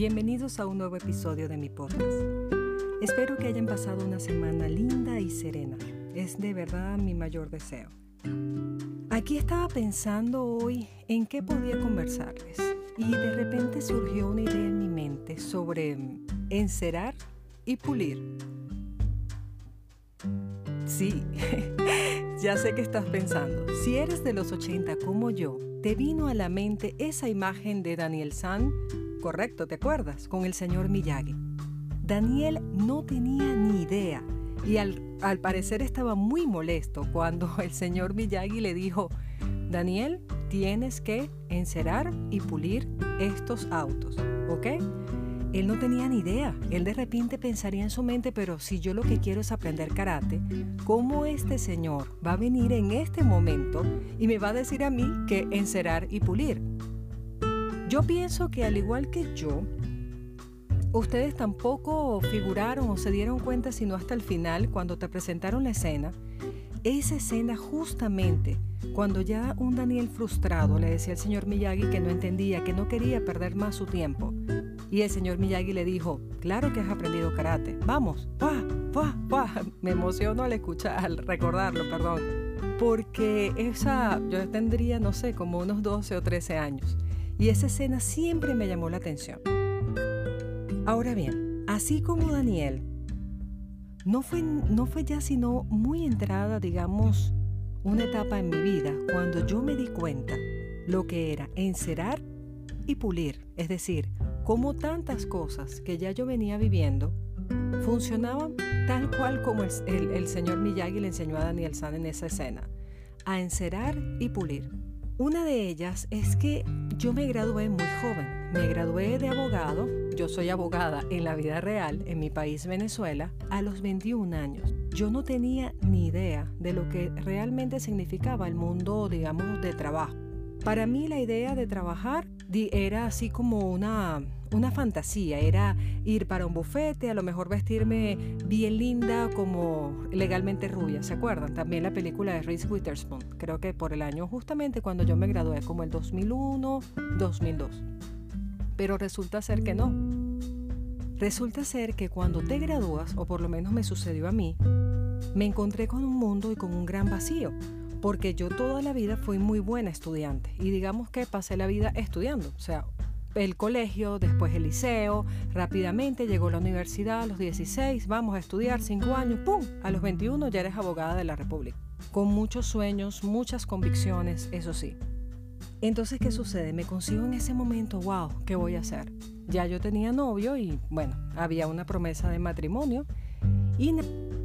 Bienvenidos a un nuevo episodio de mi podcast. Espero que hayan pasado una semana linda y serena. Es de verdad mi mayor deseo. Aquí estaba pensando hoy en qué podía conversarles y de repente surgió una idea en mi mente sobre encerar y pulir. Sí, ya sé que estás pensando. Si eres de los 80 como yo, te vino a la mente esa imagen de Daniel San Correcto, ¿te acuerdas? Con el señor Miyagi. Daniel no tenía ni idea y al, al, parecer estaba muy molesto cuando el señor Miyagi le dijo, Daniel, tienes que encerar y pulir estos autos, ¿ok? Él no tenía ni idea. Él de repente pensaría en su mente, pero si yo lo que quiero es aprender karate, ¿cómo este señor va a venir en este momento y me va a decir a mí que encerar y pulir? Yo pienso que al igual que yo, ustedes tampoco figuraron o se dieron cuenta sino hasta el final cuando te presentaron la escena. Esa escena justamente cuando ya un Daniel frustrado le decía al señor Miyagi que no entendía, que no quería perder más su tiempo. Y el señor Miyagi le dijo, claro que has aprendido karate, vamos, va, va, va. Me emociono al escuchar, al recordarlo, perdón. Porque esa, yo tendría, no sé, como unos 12 o 13 años. Y esa escena siempre me llamó la atención. Ahora bien, así como Daniel, no fue, no fue ya sino muy entrada, digamos, una etapa en mi vida cuando yo me di cuenta lo que era encerar y pulir, es decir, cómo tantas cosas que ya yo venía viviendo funcionaban tal cual como el, señor Miyagi le enseñó a Daniel San en esa escena, a encerar y pulir. Una de ellas es que yo me gradué muy joven. Me gradué de abogado, yo soy abogada en la vida real, en mi país Venezuela, a los 21 años. Yo no tenía ni idea de lo que realmente significaba el mundo, digamos, de trabajo. Para mí la idea de trabajar era así como una una fantasía, era ir para un bufete, a lo mejor vestirme bien linda como legalmente rubia, ¿se acuerdan? También la película de Reese Witherspoon, creo que por el año justamente cuando yo me gradué, como el 2001, 2002. Pero resulta ser que no. Resulta ser que cuando te gradúas, o por lo menos me sucedió a mí, me encontré con un mundo y con un gran vacío porque yo toda la vida fui muy buena estudiante y digamos que pasé la vida estudiando, o sea, el colegio, después el liceo, rápidamente llegó la universidad a los 16, vamos a estudiar 5 años, ¡pum! A los 21 ya eres abogada de la República. Con muchos sueños, muchas convicciones, eso sí. Entonces, ¿qué sucede? Me consigo en ese momento, wow, ¿qué voy a hacer? Ya yo tenía novio y bueno, había una promesa de matrimonio y,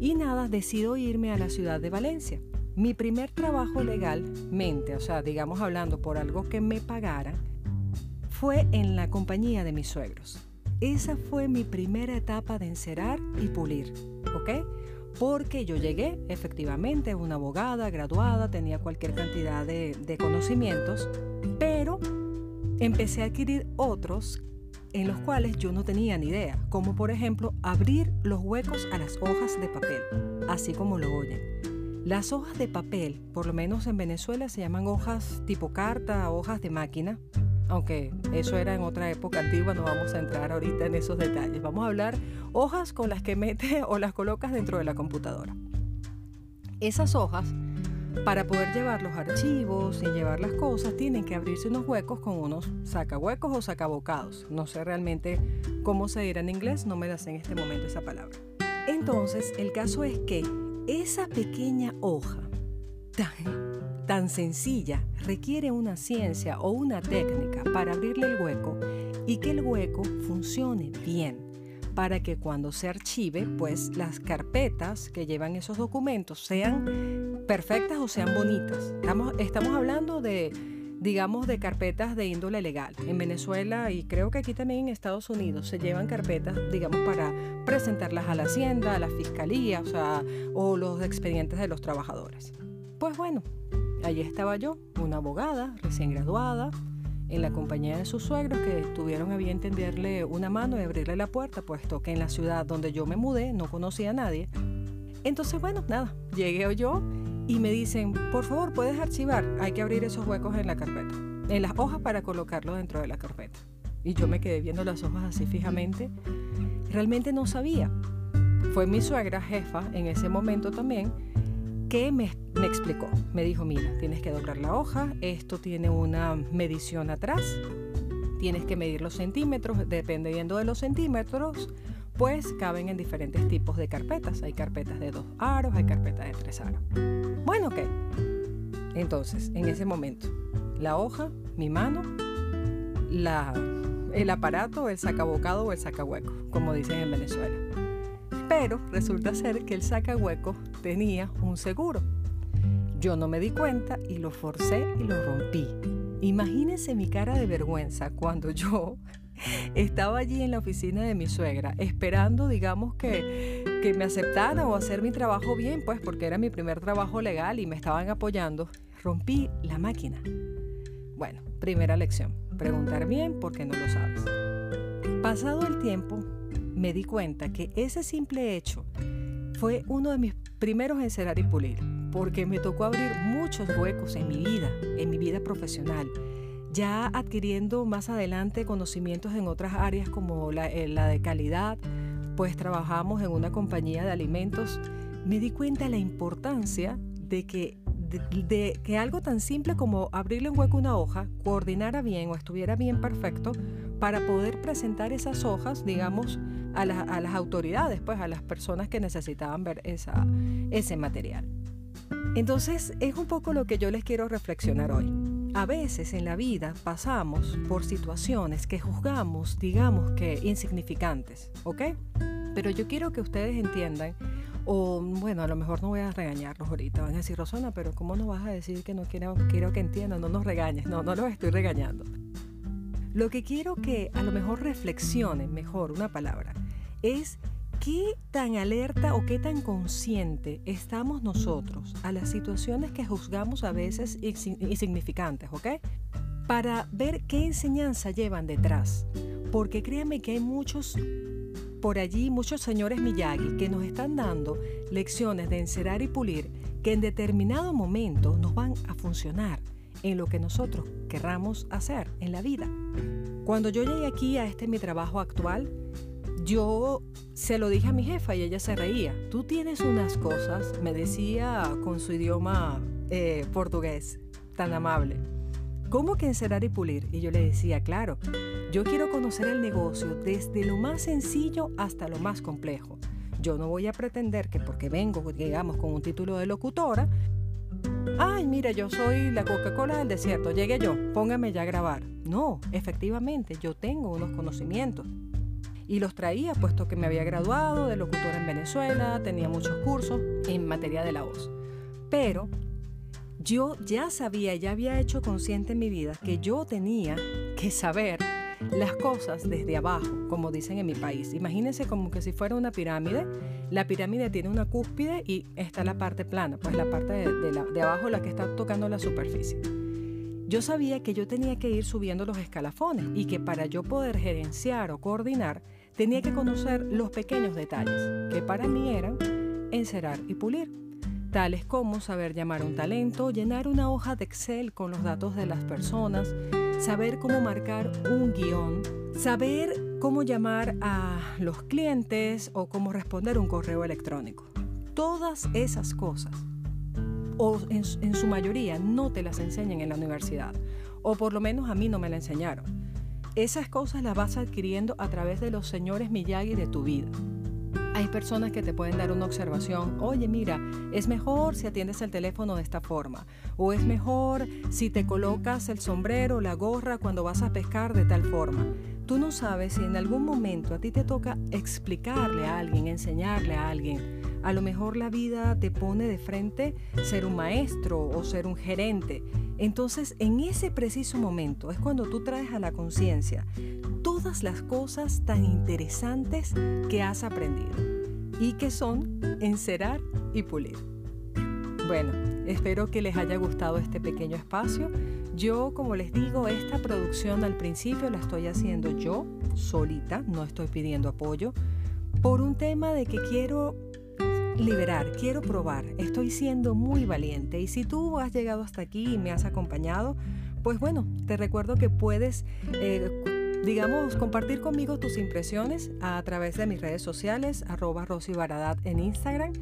y nada, decido irme a la ciudad de Valencia. Mi primer trabajo legalmente, o sea, digamos hablando por algo que me pagaran, fue en la compañía de mis suegros. Esa fue mi primera etapa de encerar y pulir, ¿ok? Porque yo llegué, efectivamente, una abogada graduada, tenía cualquier cantidad de, conocimientos, pero empecé a adquirir otros en los cuales yo no tenía ni idea, como por ejemplo abrir los huecos a las hojas de papel, así como lo oyen. Las hojas de papel, por lo menos en Venezuela, se llaman hojas tipo carta, hojas de máquina, aunque eso era en otra época antigua, no vamos a entrar ahorita en esos detalles. Vamos a hablar hojas con las que metes o las colocas dentro de la computadora. Esas hojas, para poder llevar los archivos y llevar las cosas, tienen que abrirse unos huecos con unos sacahuecos o sacabocados. No sé realmente cómo se dirá en inglés, no me das en este momento esa palabra. Entonces, el caso es que esa pequeña hoja tan sencilla requiere una ciencia o una técnica para abrirle el hueco y que el hueco funcione bien para que cuando se archive, pues las carpetas que llevan esos documentos sean perfectas o sean bonitas. Estamos, hablando de, digamos, de carpetas de índole legal. En Venezuela y creo que aquí también en Estados Unidos se llevan carpetas, digamos, para presentarlas a la hacienda, a la fiscalía, o los expedientes de los trabajadores. Pues bueno, Allí estaba yo, una abogada recién graduada, en la compañía de sus suegros que tuvieron a bien tenderle una mano y abrirle la puerta, puesto que en la ciudad donde yo me mudé no conocía a nadie. Entonces, bueno, nada, llegué yo y me dicen, por favor, puedes archivar, hay que abrir esos huecos en la carpeta, en las hojas para colocarlo dentro de la carpeta. Y yo me quedé viendo las hojas así fijamente. Realmente no sabía. Fue mi suegra jefa en ese momento también que me, me, explicó. Me dijo, mira, tienes que doblar la hoja, esto tiene una medición atrás, tienes que medir los centímetros, dependiendo de los centímetros, pues caben en diferentes tipos de carpetas. Hay carpetas de dos aros, hay carpetas de tres aros. Bueno, ok. Entonces, en ese momento, la hoja, mi mano, la, el aparato, el sacabocado o el sacahueco, como dicen en Venezuela. Pero resulta ser que el sacahueco tenía un seguro. Yo no me di cuenta y lo forcé y lo rompí. Imagínense mi cara de vergüenza cuando yo estaba allí en la oficina de mi suegra, esperando, digamos, que, que me aceptaran o hacer mi trabajo bien, pues porque era mi primer trabajo legal y me estaban apoyando. Rompí la máquina. Bueno, primera lección, preguntar bien porque no lo sabes. Pasado el tiempo, me di cuenta que ese simple hecho fue uno de mis primeros en cerrar y pulir, porque me tocó abrir muchos huecos en mi vida, en mi vida profesional ya adquiriendo más adelante conocimientos en otras áreas como la, eh, de calidad, pues trabajamos en una compañía de alimentos, me di cuenta de la importancia de que, de, que algo tan simple como abrirle un hueco a una hoja coordinara bien o estuviera bien perfecto para poder presentar esas hojas, digamos, a, las autoridades, pues a las personas que necesitaban ver ese material. Entonces es un poco lo que yo les quiero reflexionar hoy. A veces en la vida pasamos por situaciones que juzgamos, digamos que insignificantes, ¿ok? Pero yo quiero que ustedes entiendan, o bueno, a lo mejor no voy a regañarlos ahorita, van a decir, Rosana, pero ¿cómo no vas a decir que no quiero, quiero que entiendan? No nos regañes, no, no los estoy regañando. Lo que quiero que a lo mejor reflexionen, mejor una palabra, es ¿Qué tan alerta o qué tan consciente estamos nosotros a las situaciones que juzgamos a veces insignificantes, ¿ok? Para ver qué enseñanza llevan detrás. Porque créanme que hay muchos por allí, muchos señores Miyagi que nos están dando lecciones de encerar y pulir que en determinado momento nos van a funcionar en lo que nosotros querramos hacer en la vida. Cuando yo llegué aquí a este mi trabajo actual, yo se lo dije a mi jefa y ella se reía. Tú tienes unas cosas, me decía con su idioma eh, portugués, tan amable. ¿Cómo que encerar y pulir? Y yo le decía, claro, yo quiero conocer el negocio desde lo más sencillo hasta lo más complejo. Yo no voy a pretender que porque vengo, digamos, con un título de locutora, ay, mira, yo soy la Coca-Cola del desierto, llegué yo, póngame ya a grabar. No, efectivamente, yo tengo unos conocimientos y los traía puesto que me había graduado de locutora en Venezuela, tenía muchos cursos en materia de la voz. Pero yo ya sabía, ya había hecho consciente en mi vida que yo tenía que saber las cosas desde abajo, como dicen en mi país. Imagínense como que si fuera una pirámide, la pirámide tiene una cúspide y está la parte plana, pues la parte de, abajo la que está tocando la superficie. Yo sabía que yo tenía que ir subiendo los escalafones y que para yo poder gerenciar o coordinar tenía que conocer los pequeños detalles, que para mí eran encerar y pulir, tales como saber llamar un talento, llenar una hoja de Excel con los datos de las personas, saber cómo marcar un guion, saber cómo llamar a los clientes o cómo responder un correo electrónico. Todas esas cosas, o en, su mayoría, no te las enseñan en la universidad, o por lo menos a mí no me la enseñaron. Esas cosas las vas adquiriendo a través de los señores Miyagi de tu vida. Hay personas que te pueden dar una observación, oye mira, es mejor si atiendes el teléfono de esta forma, o es mejor si te colocas el sombrero o la gorra cuando vas a pescar de tal forma. Tú no sabes si en algún momento a ti te toca explicarle a alguien, enseñarle a alguien. A lo mejor la vida te pone de frente ser un maestro o ser un gerente entonces, en ese preciso momento es cuando tú traes a la conciencia todas las cosas tan interesantes que has aprendido y que son encerar y pulir. Bueno, espero que les haya gustado este pequeño espacio. Yo, como les digo, esta producción al principio la estoy haciendo yo solita, no estoy pidiendo apoyo, por un tema de que quiero liberar, quiero probar, estoy siendo muy valiente y si tú has llegado hasta aquí y me has acompañado, pues bueno, te recuerdo que puedes eh, digamos, compartir conmigo tus impresiones a través de mis redes sociales, arroba Rosy en Instagram.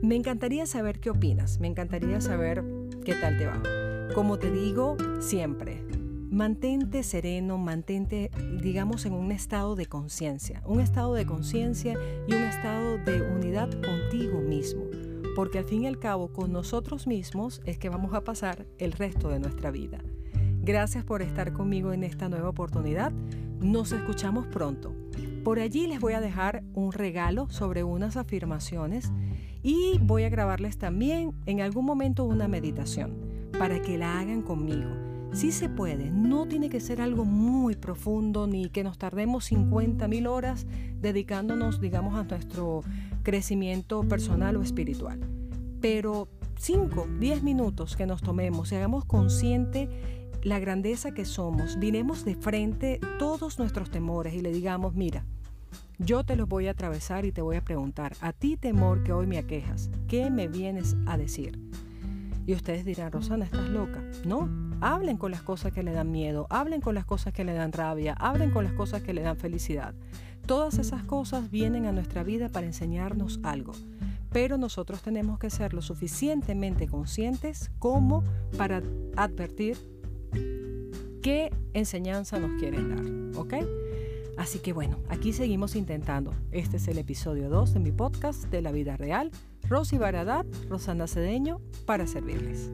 Me encantaría saber qué opinas, me encantaría saber qué tal te va. Como te digo siempre, mantente sereno, mantente, digamos, en un estado de conciencia, un estado de conciencia y un estado de unidad contigo mismo, porque al fin y al cabo con nosotros mismos es que vamos a pasar el resto de nuestra vida. Gracias por estar conmigo en esta nueva oportunidad. Nos escuchamos pronto. Por allí les voy a dejar un regalo sobre unas afirmaciones y voy a grabarles también en algún momento una meditación para que la hagan conmigo. Si se puede, no tiene que ser algo muy profundo ni que nos tardemos 50 mil horas dedicándonos, digamos, a nuestro crecimiento personal o espiritual. Pero 5, 10 minutos que nos tomemos y hagamos consciente la grandeza que somos, vinemos de frente todos nuestros temores y le digamos, mira, yo te los voy a atravesar y te voy a preguntar, a ti temor que hoy me aquejas, ¿qué me vienes a decir? Y ustedes dirán, Rosana, estás loca. No, hablen con las cosas que le dan miedo, hablen con las cosas que le dan rabia, hablen con las cosas que le dan felicidad. Todas esas cosas vienen a nuestra vida para enseñarnos algo, pero nosotros tenemos que ser lo suficientemente conscientes como para advertir qué enseñanza nos quieren dar, ¿ok? Así que bueno, aquí seguimos intentando. Este es el episodio 2 de mi podcast de la vida real. Rosy Baradat, Rosana Cedeño, para servirles.